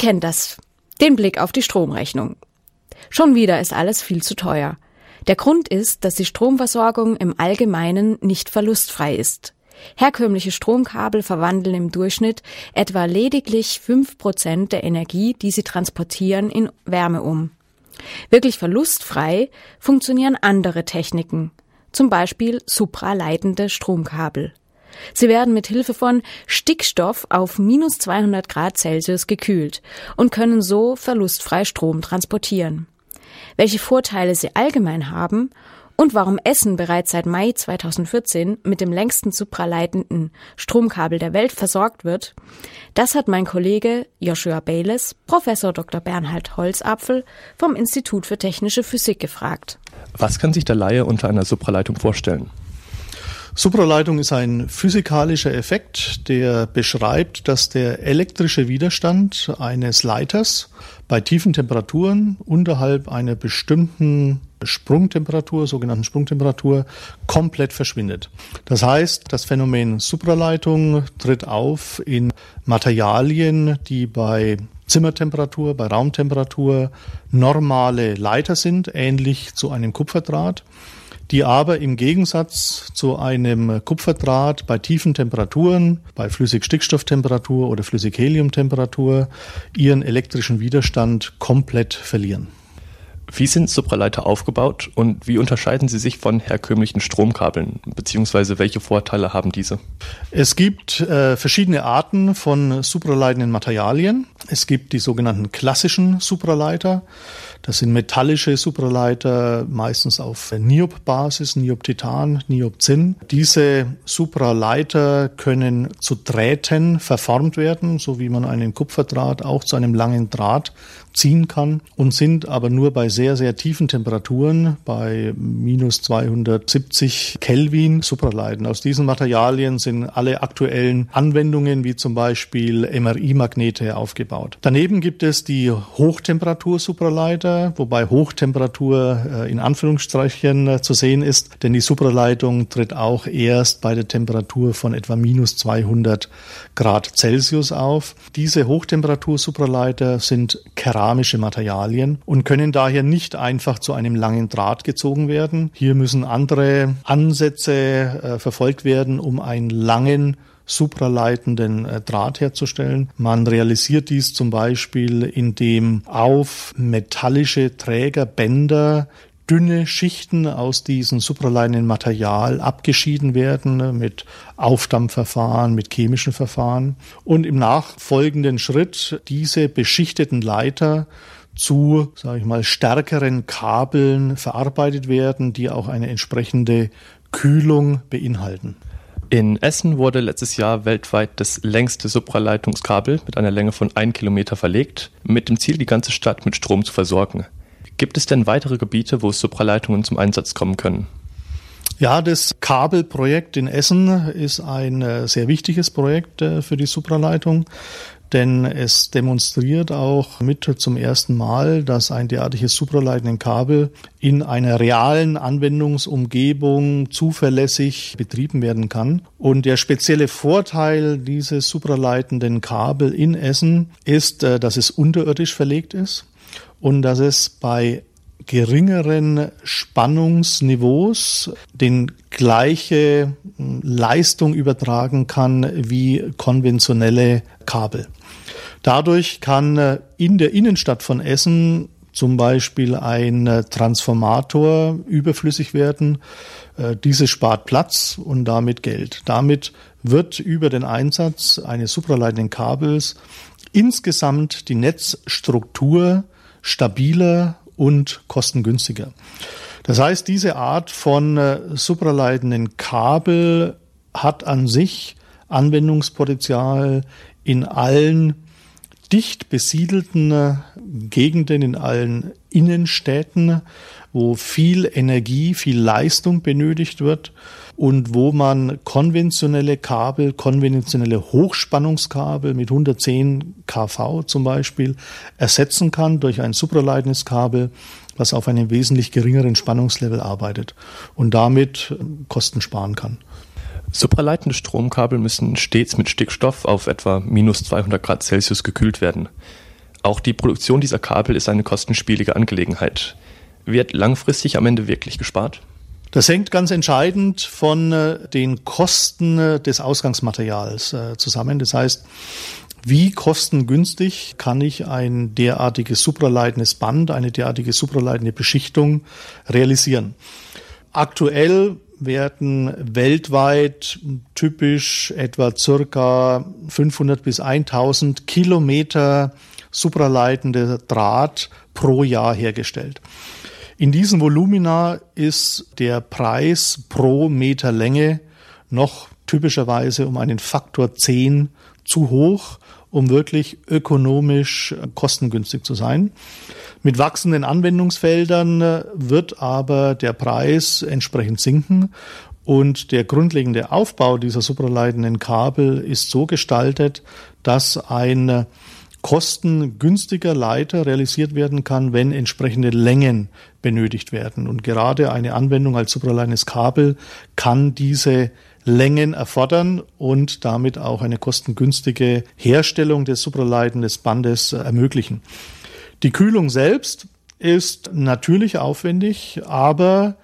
kennt das. Den Blick auf die Stromrechnung. Schon wieder ist alles viel zu teuer. Der Grund ist, dass die Stromversorgung im Allgemeinen nicht verlustfrei ist. Herkömmliche Stromkabel verwandeln im Durchschnitt etwa lediglich fünf Prozent der Energie, die sie transportieren, in Wärme um. Wirklich verlustfrei funktionieren andere Techniken, zum Beispiel supraleitende Stromkabel. Sie werden mit Hilfe von Stickstoff auf minus 200 Grad Celsius gekühlt und können so verlustfrei Strom transportieren. Welche Vorteile sie allgemein haben und warum Essen bereits seit Mai 2014 mit dem längsten supraleitenden Stromkabel der Welt versorgt wird, das hat mein Kollege Joshua Bayles, Professor Dr. Bernhard Holzapfel vom Institut für Technische Physik gefragt. Was kann sich der Laie unter einer Supraleitung vorstellen? Supraleitung ist ein physikalischer Effekt, der beschreibt, dass der elektrische Widerstand eines Leiters bei tiefen Temperaturen unterhalb einer bestimmten Sprungtemperatur, sogenannten Sprungtemperatur, komplett verschwindet. Das heißt, das Phänomen Supraleitung tritt auf in Materialien, die bei Zimmertemperatur, bei Raumtemperatur normale Leiter sind, ähnlich zu einem Kupferdraht die aber im Gegensatz zu einem Kupferdraht bei tiefen Temperaturen, bei Flüssigstickstofftemperatur oder Flüssigheliumtemperatur, ihren elektrischen Widerstand komplett verlieren. Wie sind Supraleiter aufgebaut und wie unterscheiden sie sich von herkömmlichen Stromkabeln, beziehungsweise welche Vorteile haben diese? Es gibt äh, verschiedene Arten von supraleitenden Materialien. Es gibt die sogenannten klassischen Supraleiter. Das sind metallische Supraleiter, meistens auf Niob-Basis, Niob-Titan, Niob-Zinn. Diese Supraleiter können zu Drähten verformt werden, so wie man einen Kupferdraht auch zu einem langen Draht ziehen kann und sind aber nur bei sehr, sehr tiefen Temperaturen, bei minus 270 Kelvin, supraleiten. Aus diesen Materialien sind alle aktuellen Anwendungen, wie zum Beispiel MRI-Magnete, aufgebaut. Daneben gibt es die Hochtemperatur-Supraleiter, wobei Hochtemperatur äh, in Anführungsstrichen äh, zu sehen ist, denn die Supraleitung tritt auch erst bei der Temperatur von etwa minus 200 Grad Celsius auf. Diese Hochtemperatur-Supraleiter sind keramische Materialien und können daher nicht einfach zu einem langen Draht gezogen werden. Hier müssen andere Ansätze äh, verfolgt werden, um einen langen supraleitenden äh, Draht herzustellen. Man realisiert dies zum Beispiel, indem auf metallische Trägerbänder dünne Schichten aus diesem supraleitenden Material abgeschieden werden ne, mit Aufdampfverfahren, mit chemischen Verfahren und im nachfolgenden Schritt diese beschichteten Leiter zu, sage ich mal, stärkeren Kabeln verarbeitet werden, die auch eine entsprechende Kühlung beinhalten. In Essen wurde letztes Jahr weltweit das längste Supraleitungskabel mit einer Länge von 1 Kilometer verlegt, mit dem Ziel, die ganze Stadt mit Strom zu versorgen. Gibt es denn weitere Gebiete, wo Supraleitungen zum Einsatz kommen können? Ja, das Kabelprojekt in Essen ist ein äh, sehr wichtiges Projekt äh, für die Supraleitung, denn es demonstriert auch mit zum ersten Mal, dass ein derartiges supraleitenden Kabel in einer realen Anwendungsumgebung zuverlässig betrieben werden kann. Und der spezielle Vorteil dieses supraleitenden Kabel in Essen ist, äh, dass es unterirdisch verlegt ist und dass es bei geringeren Spannungsniveaus den gleiche hm, Leistung übertragen kann wie konventionelle Kabel. Dadurch kann äh, in der Innenstadt von Essen zum Beispiel ein äh, Transformator überflüssig werden. Äh, Diese spart Platz und damit Geld. Damit wird über den Einsatz eines supraleitenden Kabels insgesamt die Netzstruktur stabiler und kostengünstiger. Das heißt, diese Art von äh, supraleitenden Kabel hat an sich Anwendungspotenzial in allen dicht besiedelten Gegenden, in allen Innenstädten, wo viel Energie, viel Leistung benötigt wird und wo man konventionelle Kabel, konventionelle Hochspannungskabel mit 110 kV zum Beispiel ersetzen kann durch ein supraleitendes Kabel, was auf einem wesentlich geringeren Spannungslevel arbeitet und damit Kosten sparen kann. Supraleitende Stromkabel müssen stets mit Stickstoff auf etwa minus 200 Grad Celsius gekühlt werden. Auch die Produktion dieser Kabel ist eine kostenspielige Angelegenheit. Wird langfristig am Ende wirklich gespart? Das hängt ganz entscheidend von äh, den Kosten äh, des Ausgangsmaterials äh, zusammen. Das heißt, wie kostengünstig kann ich ein derartiges supraleitendes Band, eine derartige supraleitende Beschichtung realisieren? Aktuell werden weltweit typisch etwa circa 500 bis 1000 Kilometer supraleitende Draht pro Jahr hergestellt. In diesen Volumina ist der Preis pro Meter Länge noch typischerweise um einen Faktor 10 zu hoch, um wirklich ökonomisch kostengünstig zu sein. Mit wachsenden Anwendungsfeldern äh, wird aber der Preis entsprechend sinken und der grundlegende Aufbau dieser supraleitenden Kabel ist so gestaltet, dass ein kostengünstiger Leiter realisiert werden kann, wenn entsprechende Längen benötigt werden. Und gerade eine Anwendung als supraleitenes Kabel kann diese Längen erfordern und damit auch eine kostengünstige Herstellung des supraleitenden Bandes ermöglichen. Die Kühlung selbst ist natürlich aufwendig, aber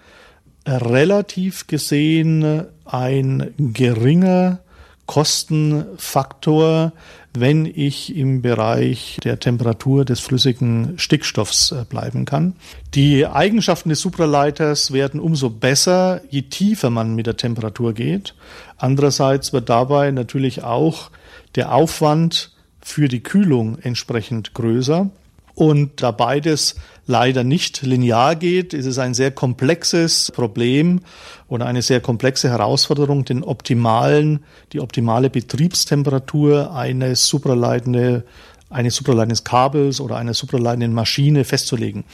relativ gesehen ein geringer Kostenfaktor, wenn ich im Bereich der Temperatur des flüssigen Stickstoffs äh, bleiben kann. Die Eigenschaften des Supraleiters werden umso besser, je tiefer man mit der Temperatur geht. Andererseits wird dabei natürlich auch der Aufwand für die Kühlung entsprechend größer. Und da beides leider nicht linear geht, ist es ein sehr komplexes Problem oder eine sehr komplexe Herausforderung, den optimalen, die optimale Betriebstemperatur eines supraleitende eines supraleitenden Kabels oder einer supraleitenden Maschine festzulegen.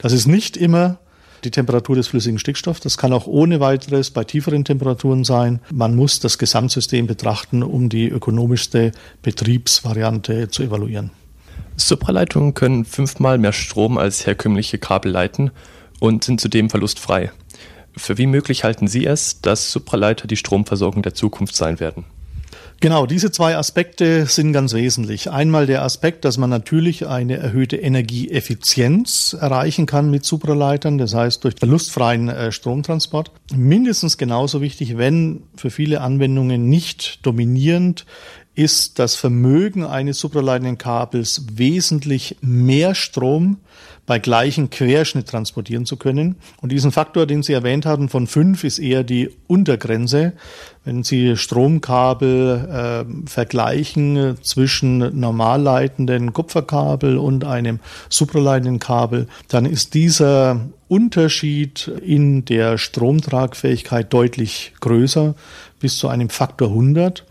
Das ist nicht immer die Temperatur des flüssigen Stickstoffs. Das kann auch ohne weiteres bei tieferen Temperaturen sein. Man muss das Gesamtsystem betrachten, um die ökonomischste Betriebsvariante zu evaluieren. Supraleitungen können fünfmal mehr Strom als herkömmliche Kabel leiten und sind zudem verlustfrei. Für wie möglich halten Sie es, dass Supraleiter die Stromversorgung der Zukunft sein werden? Genau, diese zwei Aspekte sind ganz wesentlich. Einmal der Aspekt, dass man natürlich eine erhöhte Energieeffizienz erreichen kann mit Supraleitern, das heißt durch verlustfreien äh, Stromtransport. Mindestens genauso wichtig, wenn für viele Anwendungen nicht dominierend ist das Vermögen eines supraleitenden Kabels wesentlich mehr Strom bei gleichem Querschnitt transportieren zu können. Und diesen Faktor, den Sie erwähnt hatten, von fünf ist eher die Untergrenze. Wenn Sie Stromkabel äh, vergleichen zwischen normalleitenden Kupferkabel und einem supraleitenden Kabel, dann ist dieser Unterschied in der Stromtragfähigkeit deutlich größer, bis zu einem Faktor 100.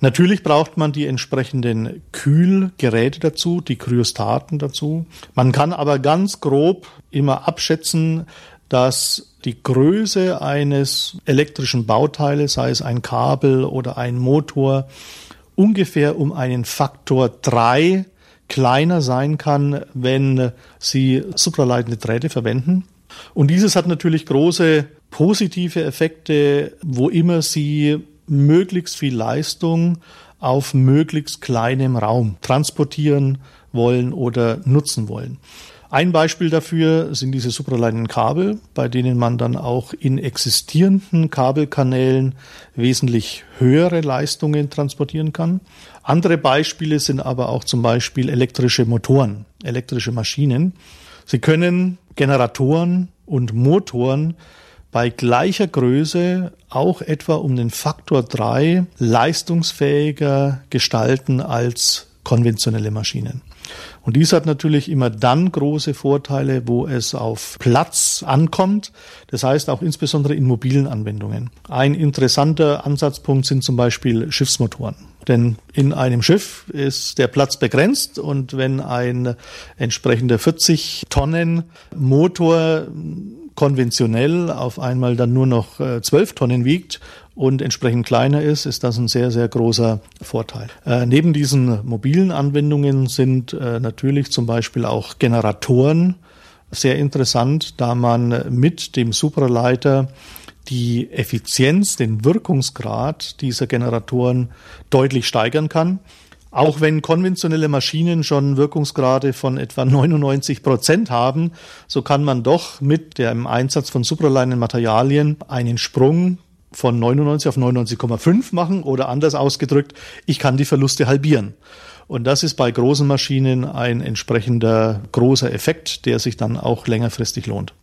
Natürlich braucht man die entsprechenden Kühlgeräte dazu, die Kryostaten dazu. Man kann aber ganz grob immer abschätzen, dass die Größe eines elektrischen Bauteiles, sei es ein Kabel oder ein Motor, ungefähr um einen Faktor drei kleiner sein kann, wenn Sie supraleitende Drähte verwenden. Und dieses hat natürlich große positive Effekte, wo immer Sie möglichst viel Leistung auf möglichst kleinem Raum transportieren wollen oder nutzen wollen. Ein Beispiel dafür sind diese supraleitenden Kabel, bei denen man dann auch in existierenden Kabelkanälen wesentlich höhere Leistungen transportieren kann. Andere Beispiele sind aber auch zum Beispiel elektrische Motoren, elektrische Maschinen. Sie können Generatoren und Motoren bei gleicher Größe auch etwa um den Faktor drei leistungsfähiger gestalten als konventionelle Maschinen. Und dies hat natürlich immer dann große Vorteile, wo es auf Platz ankommt. Das heißt auch insbesondere in mobilen Anwendungen. Ein interessanter Ansatzpunkt sind zum Beispiel Schiffsmotoren. Denn in einem Schiff ist der Platz begrenzt und wenn ein entsprechender 40 Tonnen Motor konventionell auf einmal dann nur noch äh, zwölf Tonnen wiegt und entsprechend kleiner ist, ist das ein sehr, sehr großer Vorteil. Äh, neben diesen mobilen Anwendungen sind äh, natürlich zum Beispiel auch Generatoren sehr interessant, da man mit dem Supraleiter die Effizienz, den Wirkungsgrad dieser Generatoren deutlich steigern kann. Auch wenn konventionelle Maschinen schon Wirkungsgrade von etwa 99 Prozent haben, so kann man doch mit dem Einsatz von supraleinen Materialien einen Sprung von 99 auf 99,5 machen oder anders ausgedrückt, ich kann die Verluste halbieren. Und das ist bei großen Maschinen ein entsprechender großer Effekt, der sich dann auch längerfristig lohnt.